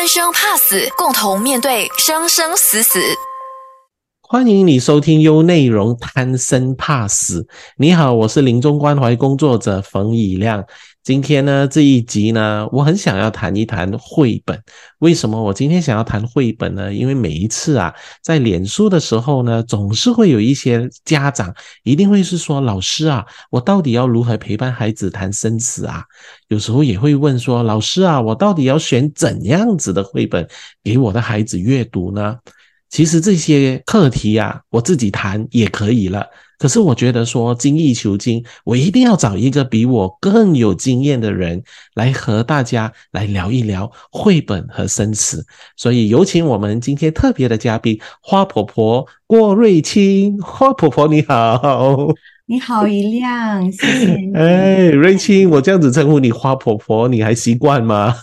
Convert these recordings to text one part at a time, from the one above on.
贪生怕死，共同面对生生死死。欢迎你收听优内容贪生怕死。你好，我是临终关怀工作者冯以亮。今天呢，这一集呢，我很想要谈一谈绘本。为什么我今天想要谈绘本呢？因为每一次啊，在脸书的时候呢，总是会有一些家长一定会是说：“老师啊，我到底要如何陪伴孩子谈生死啊？”有时候也会问说：“老师啊，我到底要选怎样子的绘本给我的孩子阅读呢？”其实这些课题啊，我自己谈也可以了。可是我觉得说精益求精，我一定要找一个比我更有经验的人来和大家来聊一聊绘本和生死。所以有请我们今天特别的嘉宾花婆婆郭瑞清。花婆婆你好，你好一亮，谢谢你。哎，瑞清，我这样子称呼你花婆婆，你还习惯吗？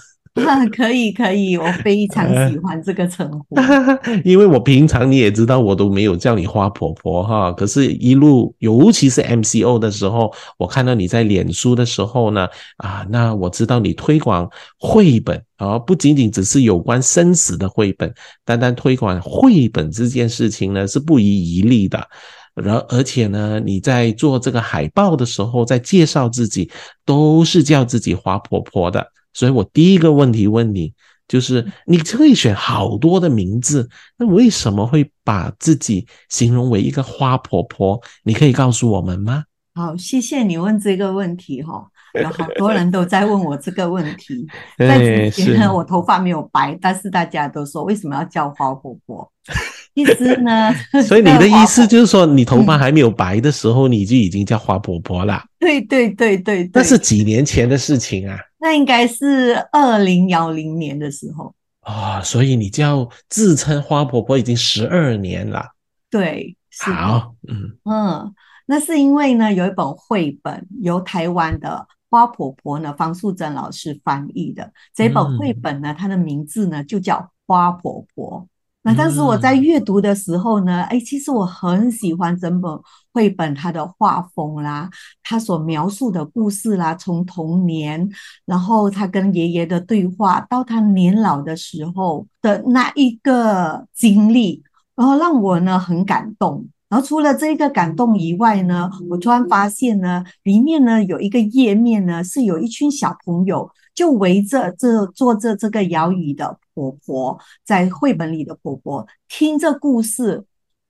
可 以可以，我非常喜欢这个称呼。因为我平常你也知道，我都没有叫你花婆婆哈。可是，一路尤其是 MCO 的时候，我看到你在脸书的时候呢，啊，那我知道你推广绘本啊，不仅仅只是有关生死的绘本，单单推广绘本这件事情呢，是不遗余力的。然而且呢，你在做这个海报的时候，在介绍自己，都是叫自己花婆婆的。所以我第一个问题问你，就是你可以选好多的名字，那为什么会把自己形容为一个花婆婆？你可以告诉我们吗？好，谢谢你问这个问题哈，有好多人都在问我这个问题。在之前我头发没有白，但是大家都说为什么要叫花婆婆？意思呢？所以你的意思就是说，你头发还没有白的时候，你就已经叫花婆婆了？对对对对，那是几年前的事情啊。那应该是二零幺零年的时候。啊，所以你叫自称花婆婆已经十二年了。对，好，嗯。嗯，那是因为呢，有一本绘本由台湾的花婆婆呢方素珍老师翻译的。这本绘本呢，它的名字呢就叫花婆婆。那当时我在阅读的时候呢，哎，其实我很喜欢整本绘本它的画风啦，它所描述的故事啦，从童年，然后他跟爷爷的对话，到他年老的时候的那一个经历，然后让我呢很感动。然后除了这个感动以外呢，我突然发现呢，里面呢有一个页面呢，是有一群小朋友就围着这坐着这个摇椅的婆婆，在绘本里的婆婆听着故事。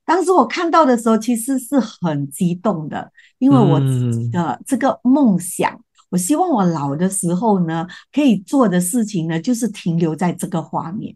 当时我看到的时候，其实是很激动的，因为我自己的这个梦想，我希望我老的时候呢，可以做的事情呢，就是停留在这个画面。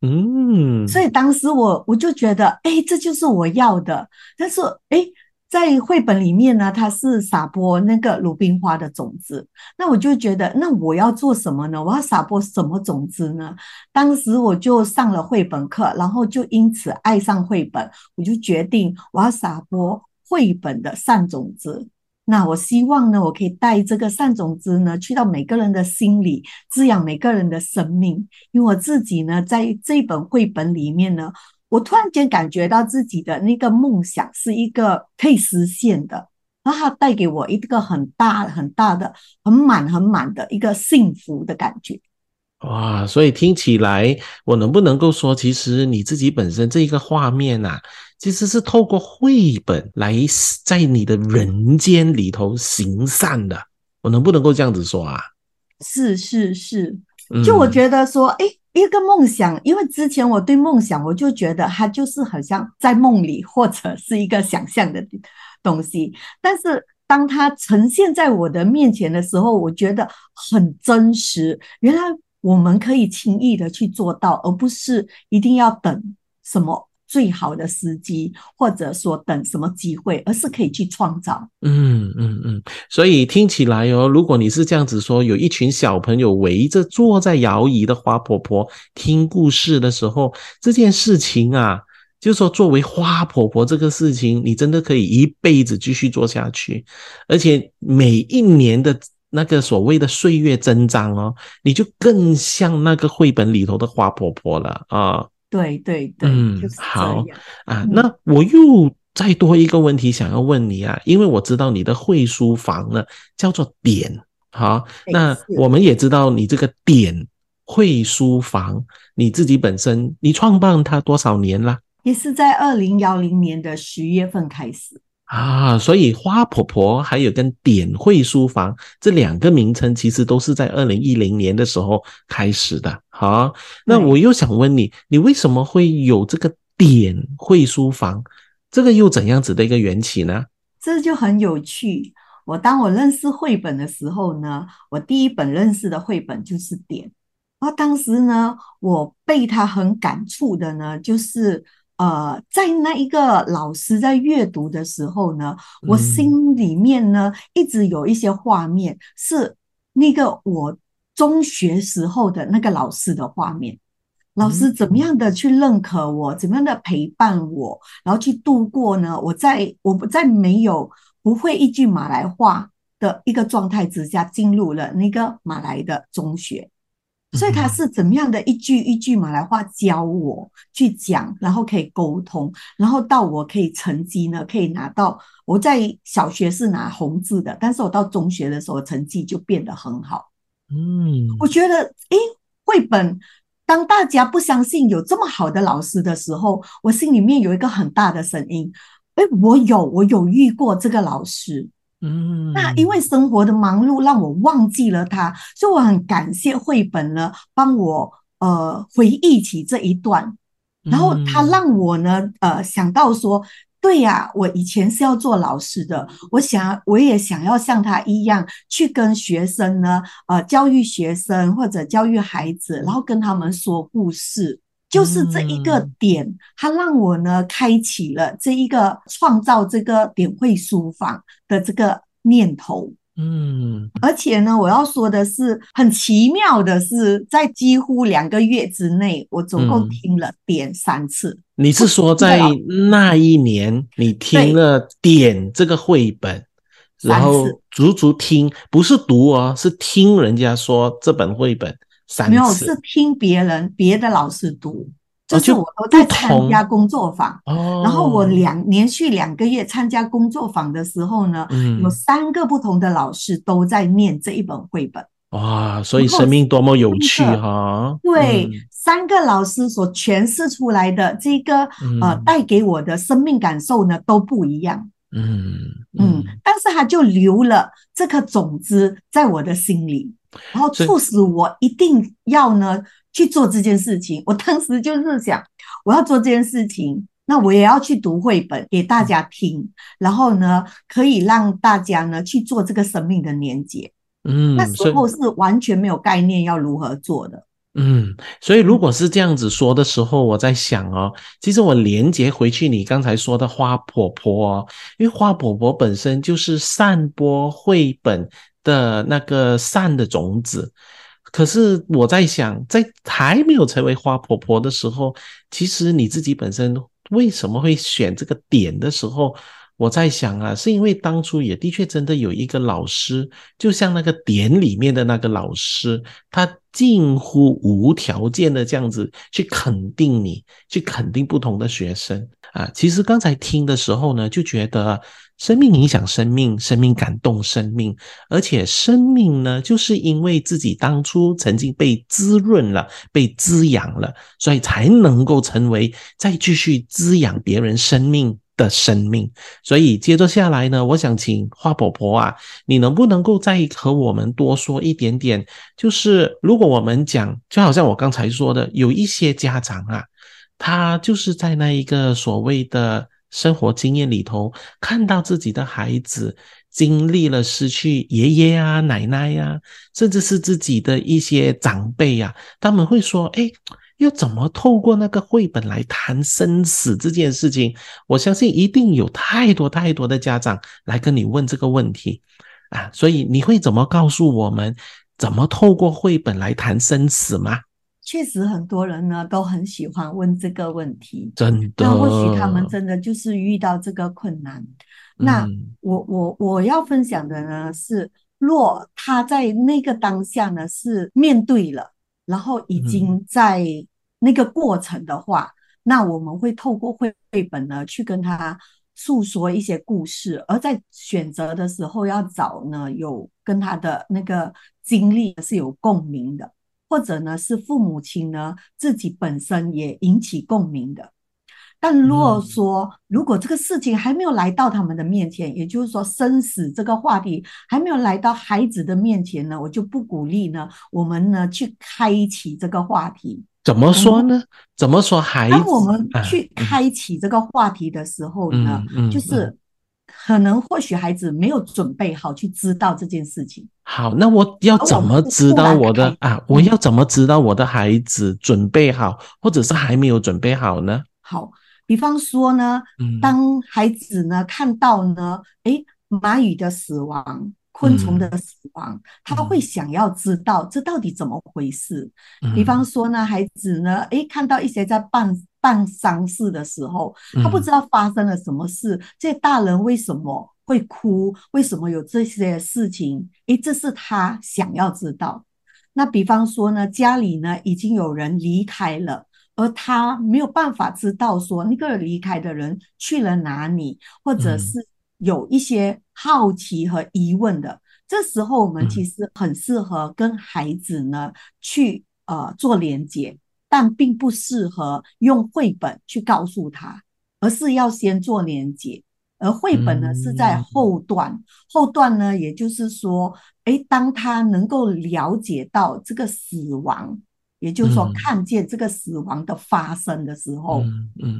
嗯，所以当时我我就觉得，哎，这就是我要的。但是，哎，在绘本里面呢，它是撒播那个鲁冰花的种子。那我就觉得，那我要做什么呢？我要撒播什么种子呢？当时我就上了绘本课，然后就因此爱上绘本。我就决定，我要撒播绘本的善种子。那我希望呢，我可以带这个善种子呢，去到每个人的心里，滋养每个人的生命。因为我自己呢，在这本绘本里面呢，我突然间感觉到自己的那个梦想是一个可以实现的，然后它带给我一个很大很大的、很满很满的一个幸福的感觉。哇，所以听起来，我能不能够说，其实你自己本身这一个画面呐？其实是透过绘本来在你的人间里头行善的，我能不能够这样子说啊？是是是，就我觉得说，哎，一个梦想，因为之前我对梦想，我就觉得它就是好像在梦里或者是一个想象的东西，但是当它呈现在我的面前的时候，我觉得很真实。原来我们可以轻易的去做到，而不是一定要等什么。最好的时机，或者说等什么机会，而是可以去创造。嗯嗯嗯，所以听起来哦，如果你是这样子说，有一群小朋友围着坐在摇椅的花婆婆听故事的时候，这件事情啊，就说作为花婆婆这个事情，你真的可以一辈子继续做下去，而且每一年的那个所谓的岁月增长哦，你就更像那个绘本里头的花婆婆了啊。对对对，嗯，好啊，那我又再多一个问题想要问你啊，因为我知道你的会书房呢叫做点，好，那我们也知道你这个点会书房，你自己本身你创办它多少年了？也是在二零幺零年的十月份开始。啊，所以花婆婆还有跟点绘书房这两个名称，其实都是在二零一零年的时候开始的。好，那我又想问你，你为什么会有这个点绘书房？这个又怎样子的一个缘起呢？这就很有趣。我当我认识绘本的时候呢，我第一本认识的绘本就是点。然后当时呢，我被他很感触的呢，就是。呃，在那一个老师在阅读的时候呢，我心里面呢一直有一些画面，是那个我中学时候的那个老师的画面。老师怎么样的去认可我，怎么样的陪伴我，然后去度过呢？我在我不在没有不会一句马来话的一个状态之下，进入了那个马来的中学。所以他是怎么样的一句一句马来话教我去讲，然后可以沟通，然后到我可以成绩呢，可以拿到我在小学是拿红字的，但是我到中学的时候成绩就变得很好。嗯，我觉得，诶，绘本当大家不相信有这么好的老师的时候，我心里面有一个很大的声音，诶，我有，我有遇过这个老师。嗯，那因为生活的忙碌让我忘记了他，所以我很感谢绘本呢，帮我呃回忆起这一段，然后他让我呢呃想到说，对呀，我以前是要做老师的，我想我也想要像他一样去跟学生呢呃教育学生或者教育孩子，然后跟他们说故事。就是这一个点，它让我呢开启了这一个创造这个点绘书房的这个念头。嗯，而且呢，我要说的是，很奇妙的是，在几乎两个月之内，我总共听了点三次。你是说在那一年，你听了点这个绘本，然后足足听，不是读哦，是听人家说这本绘本。没有，是听别人别的老师读，就是我都在参加工作坊，然后我两连续两个月参加工作坊的时候呢，有三个不同的老师都在念这一本绘本。哇，所以生命多么有趣哈！对，三个老师所诠释出来的这个呃，带给我的生命感受呢都不一样。嗯嗯，但是他就留了这颗种子在我的心里。然后促使我一定要呢去做这件事情。我当时就是想，我要做这件事情，那我也要去读绘本给大家听，然后呢，可以让大家呢去做这个生命的连接。嗯，那时候是完全没有概念要如何做的。嗯，所以如果是这样子说的时候，我在想哦，其实我连接回去你刚才说的花婆婆哦，因为花婆婆本身就是散播绘本。的那个善的种子，可是我在想，在还没有成为花婆婆的时候，其实你自己本身为什么会选这个点的时候，我在想啊，是因为当初也的确真的有一个老师，就像那个点里面的那个老师，他近乎无条件的这样子去肯定你，去肯定不同的学生啊。其实刚才听的时候呢，就觉得。生命影响生命，生命感动生命，而且生命呢，就是因为自己当初曾经被滋润了、被滋养了，所以才能够成为再继续滋养别人生命的生命。所以接着下来呢，我想请花婆婆啊，你能不能够再和我们多说一点点？就是如果我们讲，就好像我刚才说的，有一些家长啊，他就是在那一个所谓的。生活经验里头，看到自己的孩子经历了失去爷爷啊、奶奶呀，甚至是自己的一些长辈呀，他们会说：“哎，要怎么透过那个绘本来谈生死这件事情？”我相信一定有太多太多的家长来跟你问这个问题啊，所以你会怎么告诉我们，怎么透过绘本来谈生死吗？确实，很多人呢都很喜欢问这个问题。真的，那或许他们真的就是遇到这个困难。那我我我要分享的呢是，若他在那个当下呢是面对了，然后已经在那个过程的话，那我们会透过绘本呢去跟他诉说一些故事，而在选择的时候要找呢有跟他的那个经历是有共鸣的。或者呢是父母亲呢自己本身也引起共鸣的。但如果说，如果这个事情还没有来到他们的面前，也就是说生死这个话题还没有来到孩子的面前呢，我就不鼓励呢，我们呢去开启这个话题。怎么说呢？怎么说？孩子，当我们去开启这个话题的时候呢，就是可能或许孩子没有准备好去知道这件事情。好，那我要怎么知道我的啊？我要怎么知道我的孩子准备好，或者是还没有准备好呢？好。比方说呢，当孩子呢看到呢，诶，蚂蚁的死亡、昆虫的死亡，他会想要知道这到底怎么回事。比方说呢，孩子呢，诶，看到一些在办办丧事的时候，他不知道发生了什么事，这些大人为什么会哭？为什么有这些事情？诶，这是他想要知道。那比方说呢，家里呢已经有人离开了。而他没有办法知道说那个离开的人去了哪里，或者是有一些好奇和疑问的。这时候，我们其实很适合跟孩子呢去呃做连接，但并不适合用绘本去告诉他，而是要先做连接。而绘本呢是在后段，后段呢，也就是说，哎，当他能够了解到这个死亡。也就是说，看见这个死亡的发生的时候，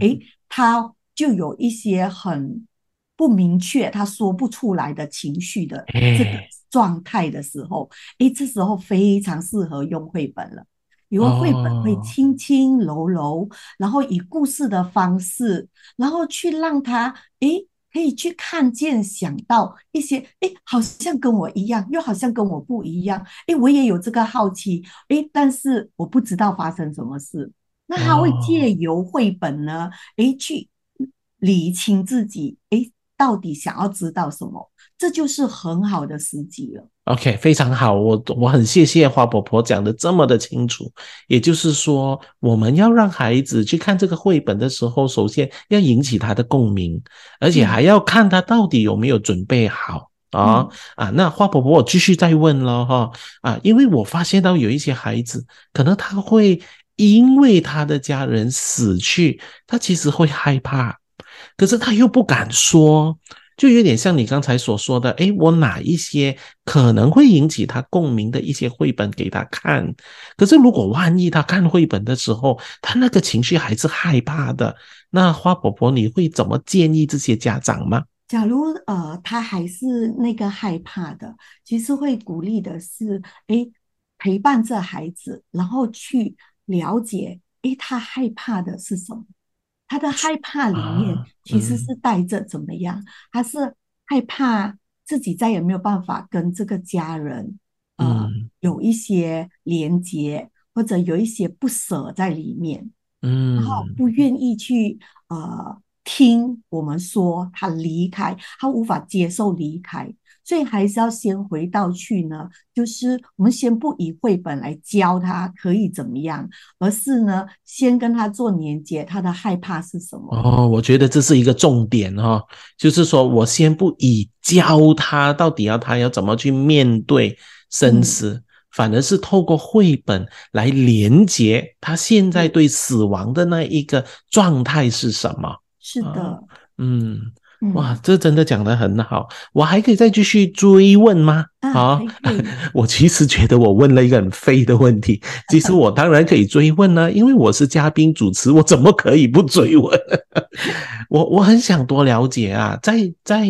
哎，他就有一些很不明确，他说不出来的情绪的这个状态的时候，哎，这时候非常适合用绘本了，因为绘本会轻轻柔柔，然后以故事的方式，然后去让他哎。可以去看见、想到一些，哎，好像跟我一样，又好像跟我不一样，哎，我也有这个好奇，哎，但是我不知道发生什么事。那他会借由绘本呢，哎，去理清自己，哎，到底想要知道什么。这就是很好的时机了。OK，非常好，我我很谢谢花婆婆讲的这么的清楚。也就是说，我们要让孩子去看这个绘本的时候，首先要引起他的共鸣，而且还要看他到底有没有准备好啊啊！那花婆婆，我继续再问了哈啊，因为我发现到有一些孩子，可能他会因为他的家人死去，他其实会害怕，可是他又不敢说。就有点像你刚才所说的，哎，我哪一些可能会引起他共鸣的一些绘本给他看？可是如果万一他看绘本的时候，他那个情绪还是害怕的，那花婆婆你会怎么建议这些家长吗？假如呃他还是那个害怕的，其实会鼓励的是，哎，陪伴这孩子，然后去了解，哎，他害怕的是什么？他的害怕里面其实是带着怎么样？他是害怕自己再也没有办法跟这个家人，呃，有一些连接，或者有一些不舍在里面，嗯，然后不愿意去呃听我们说他离开，他无法接受离开。所以还是要先回到去呢，就是我们先不以绘本来教他可以怎么样，而是呢，先跟他做连接，他的害怕是什么？哦，我觉得这是一个重点哈，就是说我先不以教他到底要他要怎么去面对生死，反而是透过绘本来连接他现在对死亡的那一个状态是什么？是的，嗯。哇，这真的讲得很好，我还可以再继续追问吗？啊，我其实觉得我问了一个很废的问题，其实我当然可以追问呢，因为我是嘉宾主持，我怎么可以不追问？我我很想多了解啊，在在，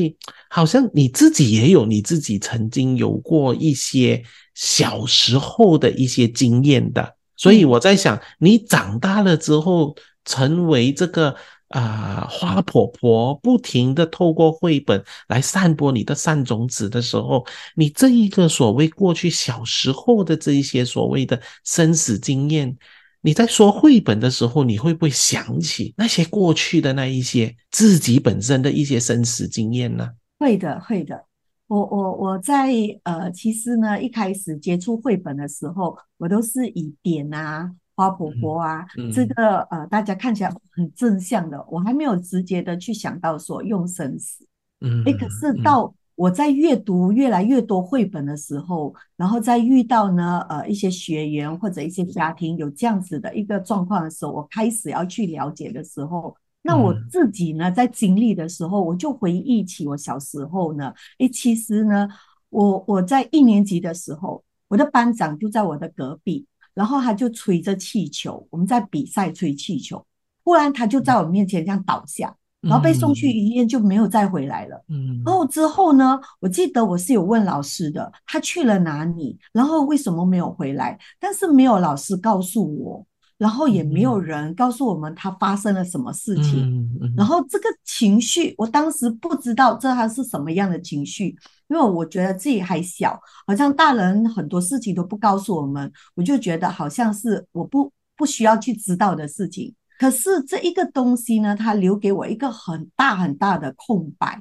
好像你自己也有你自己曾经有过一些小时候的一些经验的，所以我在想，你长大了之后成为这个。啊，花婆婆不停的透过绘本来散播你的善种子的时候，你这一个所谓过去小时候的这一些所谓的生死经验，你在说绘本的时候，你会不会想起那些过去的那一些自己本身的一些生死经验呢？会的，会的。我我我在呃，其实呢，一开始接触绘本的时候，我都是以点啊。花婆婆啊，这个呃，大家看起来很正向的，我还没有直接的去想到说用生死。嗯，哎，可是到我在阅读越来越多绘本的时候，然后在遇到呢呃一些学员或者一些家庭有这样子的一个状况的时候，我开始要去了解的时候，那我自己呢在经历的时候，我就回忆起我小时候呢，诶，其实呢，我我在一年级的时候，我的班长就在我的隔壁，然后他就吹着气球，我们在比赛吹气球，忽然他就在我面前这样倒下。然后被送去医院就没有再回来了。嗯，然后之后呢？我记得我是有问老师的，他去了哪里？然后为什么没有回来？但是没有老师告诉我，然后也没有人告诉我们他发生了什么事情。嗯然后这个情绪，我当时不知道这他是什么样的情绪，因为我觉得自己还小，好像大人很多事情都不告诉我们，我就觉得好像是我不不需要去知道的事情。可是这一个东西呢，它留给我一个很大很大的空白，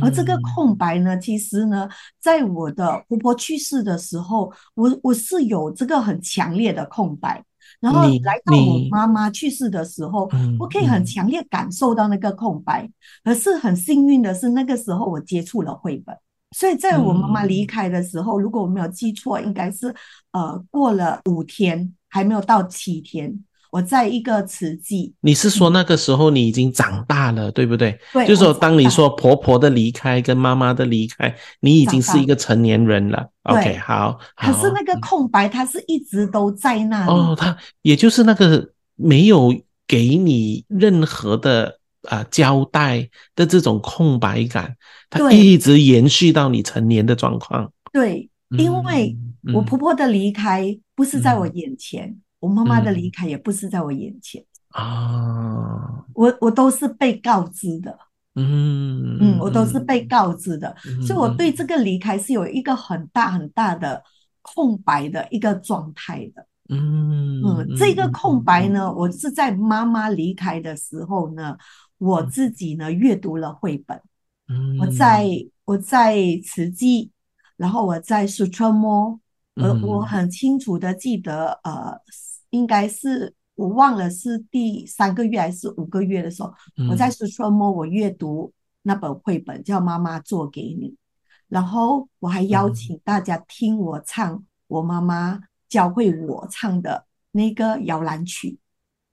而这个空白呢，其实呢，在我的婆婆去世的时候，我我是有这个很强烈的空白。然后来到我妈妈去世的时候，我可以很强烈感受到那个空白。可是很幸运的是，那个时候我接触了绘本，所以在我妈妈离开的时候，如果我没有记错，应该是呃过了五天，还没有到七天。我在一个慈济，你是说那个时候你已经长大了，对不对？对，就是说当你说婆婆的离开跟妈妈的离开，你已经是一个成年人了。OK，好。可是那个空白，它是一直都在那里。哦，它也就是那个没有给你任何的啊交代的这种空白感，它一直延续到你成年的状况。对，因为我婆婆的离开不是在我眼前。我妈妈的离开也不是在我眼前啊，我我都是被告知的，嗯嗯，我都是被告知的，所以我对这个离开是有一个很大很大的空白的一个状态的，嗯嗯，这个空白呢，我是在妈妈离开的时候呢，我自己呢阅读了绘本，嗯，我在我在慈济，然后我在苏川摸，呃，我很清楚的记得，呃。应该是我忘了是第三个月还是五个月的时候，我在书桌摸我阅读那本绘本叫《妈妈做给你》，然后我还邀请大家听我唱我妈妈教会我唱的那个摇篮曲。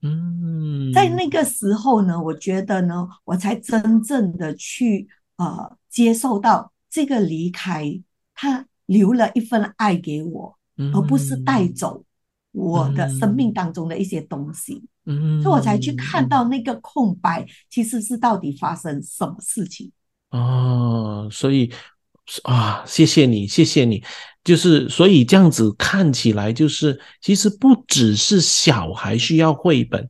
嗯，在那个时候呢，我觉得呢，我才真正的去呃接受到这个离开，他留了一份爱给我，而不是带走。我的生命当中的一些东西，嗯，所以我才去看到那个空白，其实是到底发生什么事情哦。所以啊，谢谢你，谢谢你，就是所以这样子看起来，就是其实不只是小孩需要绘本。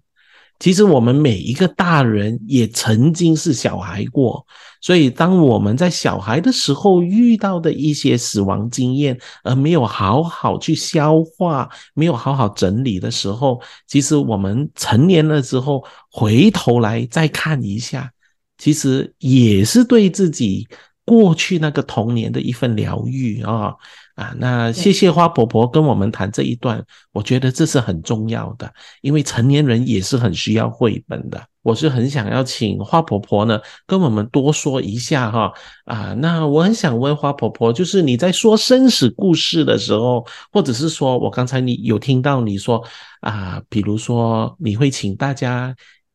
其实我们每一个大人也曾经是小孩过，所以当我们在小孩的时候遇到的一些死亡经验，而没有好好去消化、没有好好整理的时候，其实我们成年了之后回头来再看一下，其实也是对自己过去那个童年的一份疗愈啊。啊，那谢谢花婆婆跟我们谈这一段，我觉得这是很重要的，因为成年人也是很需要绘本的。我是很想要请花婆婆呢跟我们多说一下哈啊，那我很想问花婆婆，就是你在说生死故事的时候，或者是说我刚才你有听到你说啊，比如说你会请大家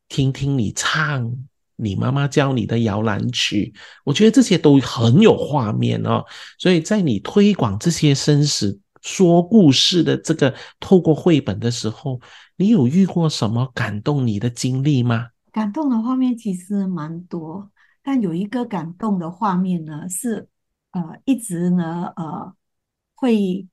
听听你唱。你妈妈教你的摇篮曲，我觉得这些都很有画面哦。所以在你推广这些生死说故事的这个透过绘本的时候，你有遇过什么感动你的经历吗？感动的画面其实蛮多，但有一个感动的画面呢，是呃一直呢呃会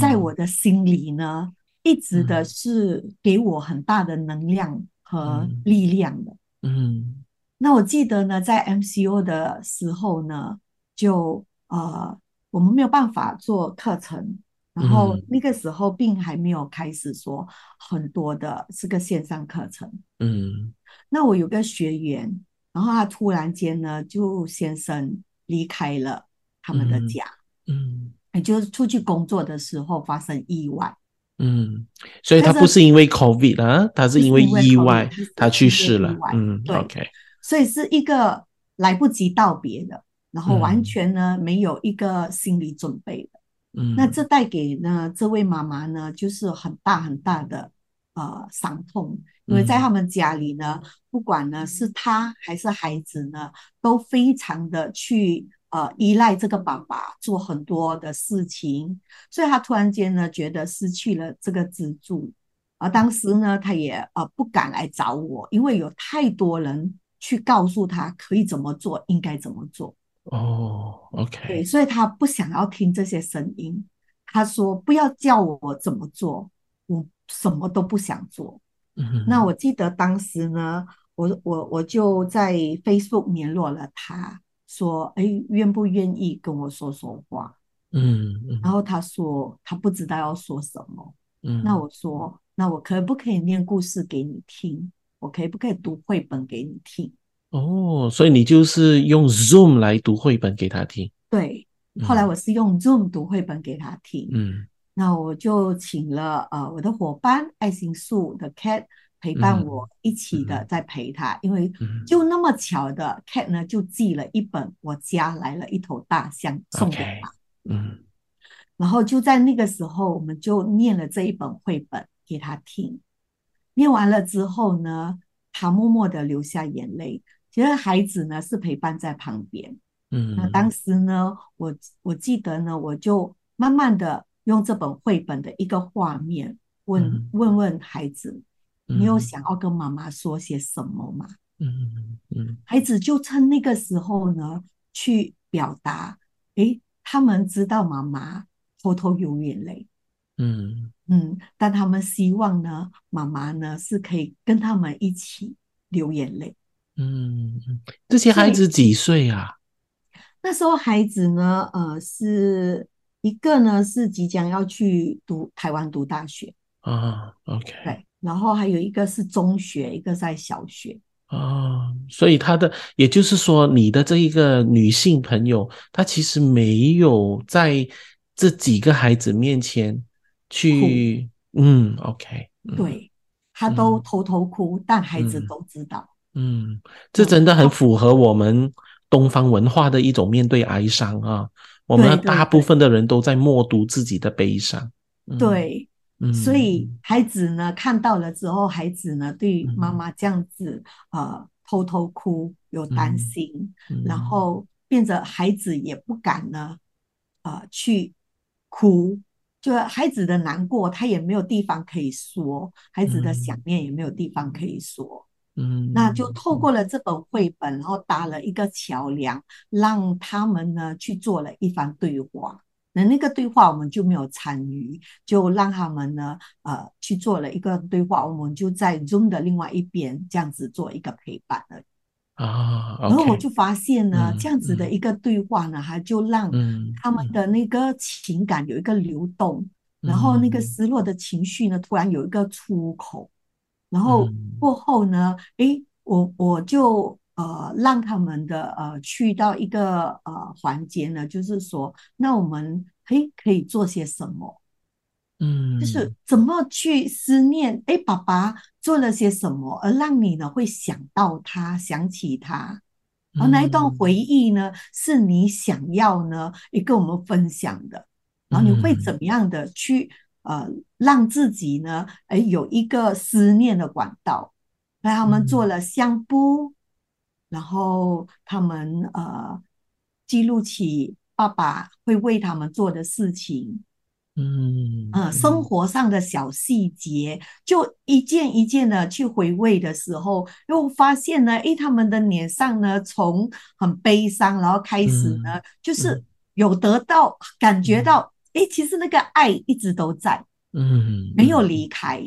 在我的心里呢，一直的是给我很大的能量和力量的。嗯。那我记得呢，在 MCO 的时候呢，就呃，我们没有办法做课程，然后那个时候并还没有开始说很多的是个线上课程。嗯，那我有个学员，然后他突然间呢，就先生离开了他们的家，嗯，也就是出去工作的时候发生意外。嗯，所以他不是因为 COVID 啊，他是因为意外他去世了。嗯，OK。所以是一个来不及道别的，然后完嗯全呢没有一个心理准备的。嗯，那这带给呢这位妈妈呢，就是很大很大的呃伤痛，因为在嗯他们家里呢，不管呢是他还是孩子呢，都非常的去呃依赖这个爸爸做很多的事情，所以她突然间呢觉得失去了这个支柱，而当时呢，她也呃不敢来找我，因为有太多人去告诉他可以怎么做，应该怎么做。哦对，，OK，对所以他不想要听这些声音。他说：“不要叫我怎么做，我什么都不想做。”嗯，那我记得当时呢，我我我就在 Facebook 联络了他，说：“哎，愿不愿意跟我说说话嗯？”嗯然后他说他不知道要说什么。嗯，那我说：“那我可不可以念故事给你听？我可以不可以读绘本给你听哦，所以你就是用 Zoom 来读绘本给他听。？”对，后来嗯我是用 Zoom 读绘本给他听。嗯那我就请了呃我的伙伴爱心树的 Cat 陪伴嗯我一起的嗯在陪他，因为嗯就那么巧的 Cat 呢就寄了一本我家来了一头大象送给他，嗯然后就在那个时候我们就念了这一本绘本给他听，念完了之后呢，他默默的流下眼泪。其实孩子呢是陪伴在旁边，嗯那嗯，当时呢，我我记得呢，我就慢慢的用这本绘本的一个画面问嗯问问孩子，你有嗯想要跟妈妈说些什么吗？嗯嗯孩子就趁那个时候呢，去表达，诶，他们知道妈妈偷偷流眼泪，嗯嗯，但他们希望呢，妈妈呢是可以跟他们一起流眼泪。嗯嗯，这些孩子几岁啊？那时候孩子呢，呃，是一个呢是即将要去读台湾读大学，啊，OK，对，然后还有一个是中学，一个在小学，啊，所以他的，也就是说，你的这一个女性朋友，她其实没有在这几个孩子面前去，嗯，OK，嗯对，他都嗯偷偷哭，但孩子嗯都知道。嗯，这嗯真的很符合我们东方文化的一种面对哀伤啊。我们大部分的人都在默读自己的悲伤。嗯，对，嗯，所以孩子呢看到了之后，孩子呢对妈嗯妈这样子呃偷偷哭有担嗯心，嗯，然后变着孩子也不敢呢呃去哭。就孩子的难过，他也没有地方可以说；孩子的想嗯念也没有地方可以说。嗯，那就透过了这本绘本，然后搭了一个桥梁，让他们呢去做了一番对话。那那个对话我们就没有参与，就让他们呢呃去做了一个对话，我们就在 Zoom 的另外一边这样子做一个陪伴而已。啊然后我就发现呢，嗯这样子的一个对话呢，它就让嗯他们的那个情感有一个流动，然后那个嗯。失落的情绪呢，突然有一个出口，然后嗯。过后呢，诶，我我就呃让他们的呃去到一个呃环节呢，就是说，那我们诶可以做些什么？嗯，就是怎么去思念，哎，爸爸做了些什么，而让你呢会想到他，想起他。而那一段嗯回忆呢，是你想要呢，也跟我们分享的。然后你会嗯怎么样的去呃，让自己呢，哎，有一个思念的管道。那他们做嗯了相簿，然后他们呃记录起爸爸会为他们做的事情，嗯呃，生活上的小细节，就一件一件的去回味的时候，又发现呢，诶，他们的脸上呢，从很悲伤，然后开始呢，就是。有得到感觉到，诶，其实那个爱一直都在，嗯，没有离开。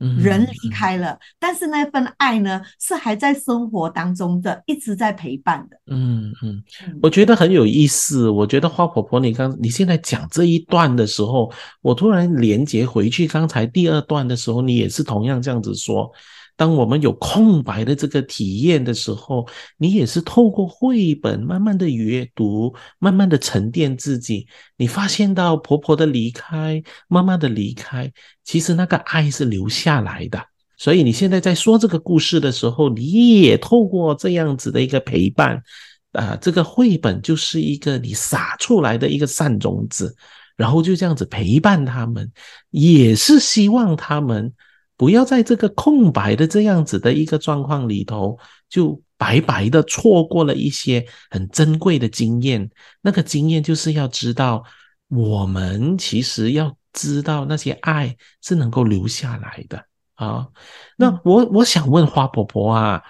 嗯人离开了，但是那份爱呢，是还在生活当中的，一直在陪伴的。嗯嗯，嗯我觉得很有意思。我觉得花婆婆，你刚你现在讲这一段的时候，我突然连接回去刚才第二段的时候，你也是同样这样子说。当我们有空白的这个体验的时候，你也是透过绘本慢慢的阅读，慢慢的沉淀自己。你发现到婆婆的离开，妈妈的离开，其实那个爱是留下来的。所以你现在在说这个故事的时候，你也透过这样子的一个陪伴，啊，这个绘本就是一个你撒出来的一个善种子，然后就这样子陪伴他们，也是希望他们不要在这个空白的这样子的一个状况里头，就白白的错过了一些很珍贵的经验。那个经验就是要知道，我们其实要知道那些爱是能够留下来的啊。那我我想问花婆婆啊，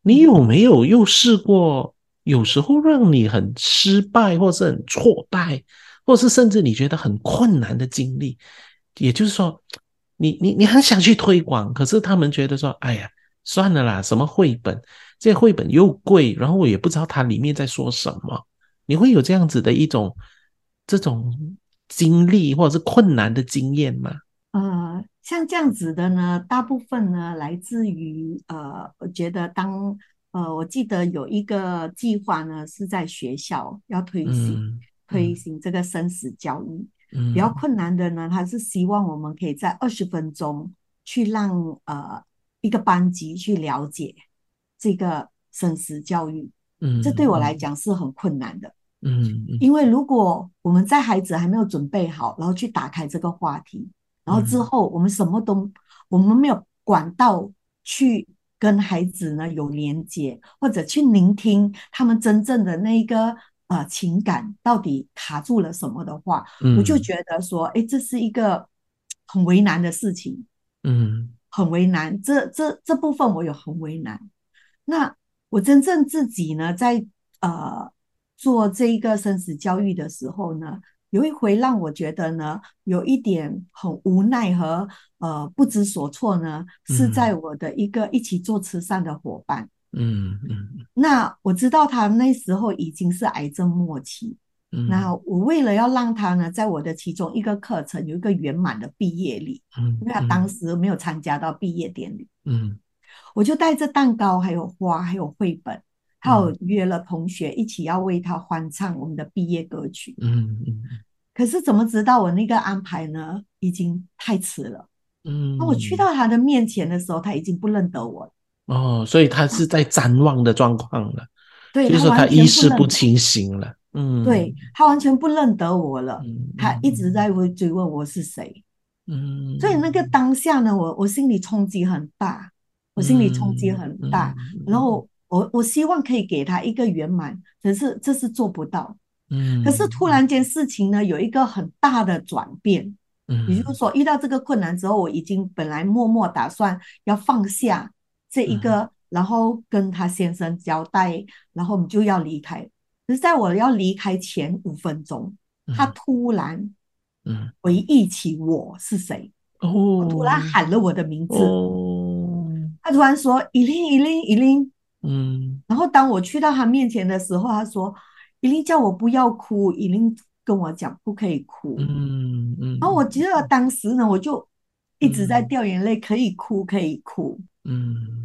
你有没有又试过？有时候让你很失败，或是很挫败，或是甚至你觉得很困难的经历，也就是说，你你你很想去推广，可是他们觉得说，哎呀，算了啦，什么绘本，这些绘本又贵，然后我也不知道它里面在说什么。你会有这样子的一种这种经历，或者是困难的经验吗？呃，像这样子的呢，大部分呢来自于呃，我觉得当。呃，我记得有一个计划呢，是在学校要推行推行这个生死教育。比较困难的呢，他是希望我们可以在二十分钟去让呃一个班级去了解这个生死教育。嗯，这对我来讲是很困难的。嗯，因为如果我们在孩子还没有准备好，然后去打开这个话题，然后之后我们什么都我们没有管道去。跟孩子呢有连接，或者去聆听他们真正的那一个呃情感到底卡住了什么的话，我就觉得说，哎，这是一个很为难的事情，嗯，很为难。这这这部分我有很为难。那我真正自己呢，在呃做这一个生死教育的时候呢。有一回让我觉得呢，有一点很无奈和呃不知所措呢，是在我的一个一起做慈善的伙伴。嗯嗯。那我知道他那时候已经是癌症末期。嗯。那我为了要让他呢，在我的其中一个课程有一个圆满的毕业礼，嗯，因为他当时没有参加到毕业典礼。嗯。我就带着蛋糕，还有花，还有绘本。还有约了同学一起要为他欢唱我们的毕业歌曲。嗯嗯。可是怎么知道我那个安排呢？已经太迟了。嗯。那我去到他的面前的时候，他已经不认得我了。哦，所以他是在瞻望的状况了。对，就是他意识不清醒了。嗯。对他完全不认得我了。他一直在会追问我是谁。嗯。所以那个当下呢，我我心里冲击很大，我心里冲击很大，然后。我我希望可以给他一个圆满，可是这是做不到。嗯，可是突然间事情呢有一个很大的转变。嗯，也就是说遇到这个困难之后，我已经本来默默打算要放下这一个，然后跟他先生交代，然后我们就要离开。可是在我要离开前五分钟，他突然嗯回忆起我是谁，哦，突然喊了我的名字。哦，他突然说：“依琳，依琳，依琳。”嗯，然后当我去到他面前的时候，他说：“伊琳叫我不要哭，伊琳跟我讲不可以哭。”嗯嗯。然后我记得当时呢，我就一直在掉眼泪，可以哭，可以哭。嗯。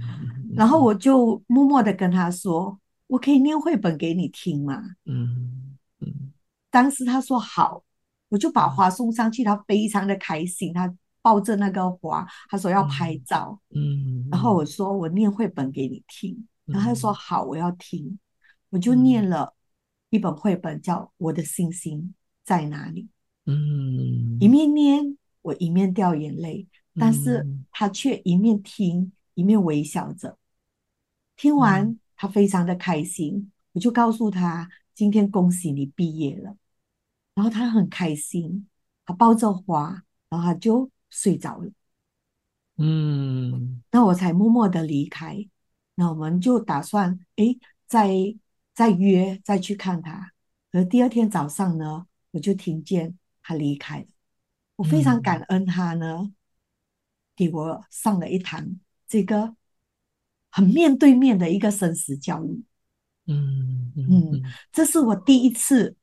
然后我就默默的跟他说：“我可以念绘本给你听吗？”嗯嗯。当时他说好，我就把花送上去，他非常的开心，他抱着那个花，他说要拍照。嗯。然后我说：“我念绘本给你听。”然后他说：“好，我要听。”我就念了一本绘本，叫《我的星星在哪里》。嗯，一面念，我一面掉眼泪，但是他却一面听，一面微笑着。听完，他非常的开心。我就告诉他：“今天恭喜你毕业了。”然后他很开心，他抱着花，然后他就睡着了。嗯，那我才默默的离开。那我们就打算，哎，再再约，再去看他。而第二天早上呢，我就听见他离开了。我非常感恩他呢，给我上了一堂这个很面对面的一个生死教育。嗯嗯，这是我第一次，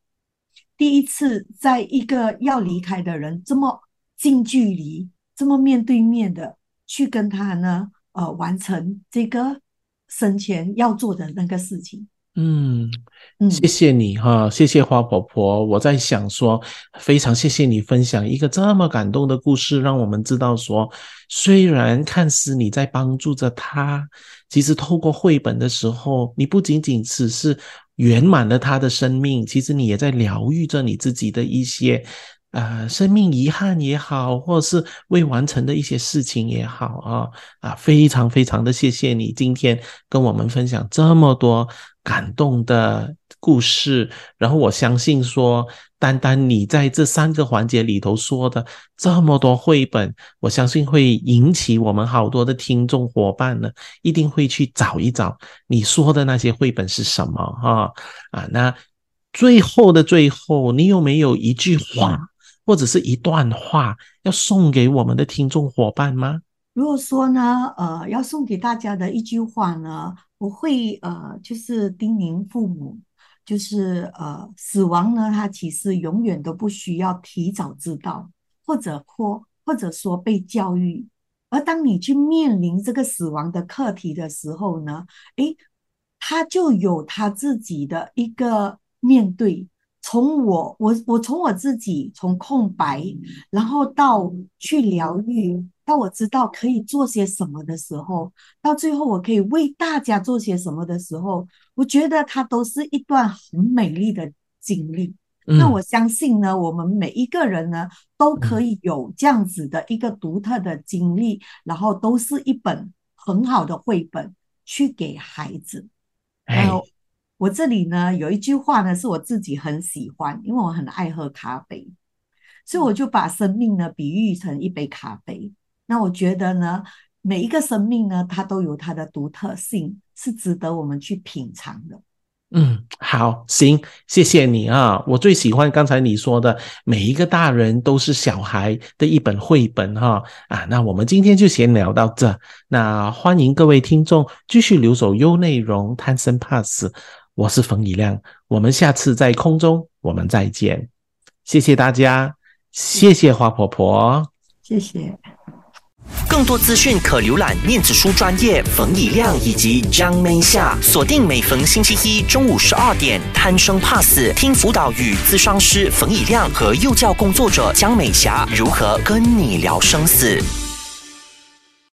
第一次在一个要离开的人这么近距离、这么面对面的去跟他呢，呃，完成这个。生前要做的那个事情。嗯，谢谢你哈，谢谢花婆婆。我在想说，非常谢谢你分享一个这么感动的故事，让我们知道说，虽然看似你在帮助着他，其实透过绘本的时候，你不仅仅只是圆满了他的生命，其实你也在疗愈着你自己的一些。呃，生命遗憾也好，或者是未完成的一些事情也好啊啊，非常非常的谢谢你今天跟我们分享这么多感动的故事。然后我相信说，单单你在这三个环节里头说的这么多绘本，我相信会引起我们好多的听众伙伴呢，一定会去找一找你说的那些绘本是什么哈啊。那最后的最后，你有没有一句话？或者是一段话要送给我们的听众伙伴吗？如果说呢，呃，要送给大家的一句话呢，我会呃，就是叮咛父母，就是呃，死亡呢，它其实永远都不需要提早知道，或者或或者说被教育。而当你去面临这个死亡的课题的时候呢，诶，他就有他自己的一个面对。从我我我从我自己从空白，然后到去疗愈，到我知道可以做些什么的时候，到最后我可以为大家做些什么的时候，我觉得它都是一段很美丽的经历。那我相信呢，我们每一个人呢都可以有这样子的一个独特的经历，然后都是一本很好的绘本去给孩子。哎。我这里呢有一句话呢，是我自己很喜欢，因为我很爱喝咖啡，所以我就把生命呢比喻成一杯咖啡。那我觉得呢，每一个生命呢，它都有它的独特性，是值得我们去品尝的。嗯，好，行，谢谢你啊！我最喜欢刚才你说的，每一个大人都是小孩的一本绘本哈啊！那我们今天就先聊到这，那欢迎各位听众继续留守优内容，贪生怕死。我是冯以亮，我们下次在空中我们再见，谢谢大家，谢谢花婆婆，谢谢。更多资讯可浏览念子书专业冯以亮以及张美霞，锁定每逢星期一中午十二点，贪生怕死听辅导与咨商师冯以亮和幼教工作者江美霞如何跟你聊生死。